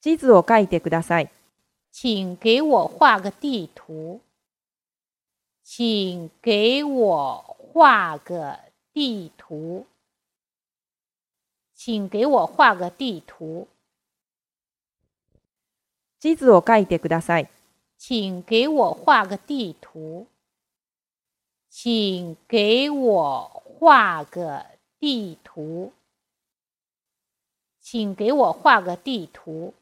地图を書いてください。请给我画个地图。请给我画个地图。请给我画个地图。地图を書いてください。请给我画个地图。请给我画个地图。请给我画个地图。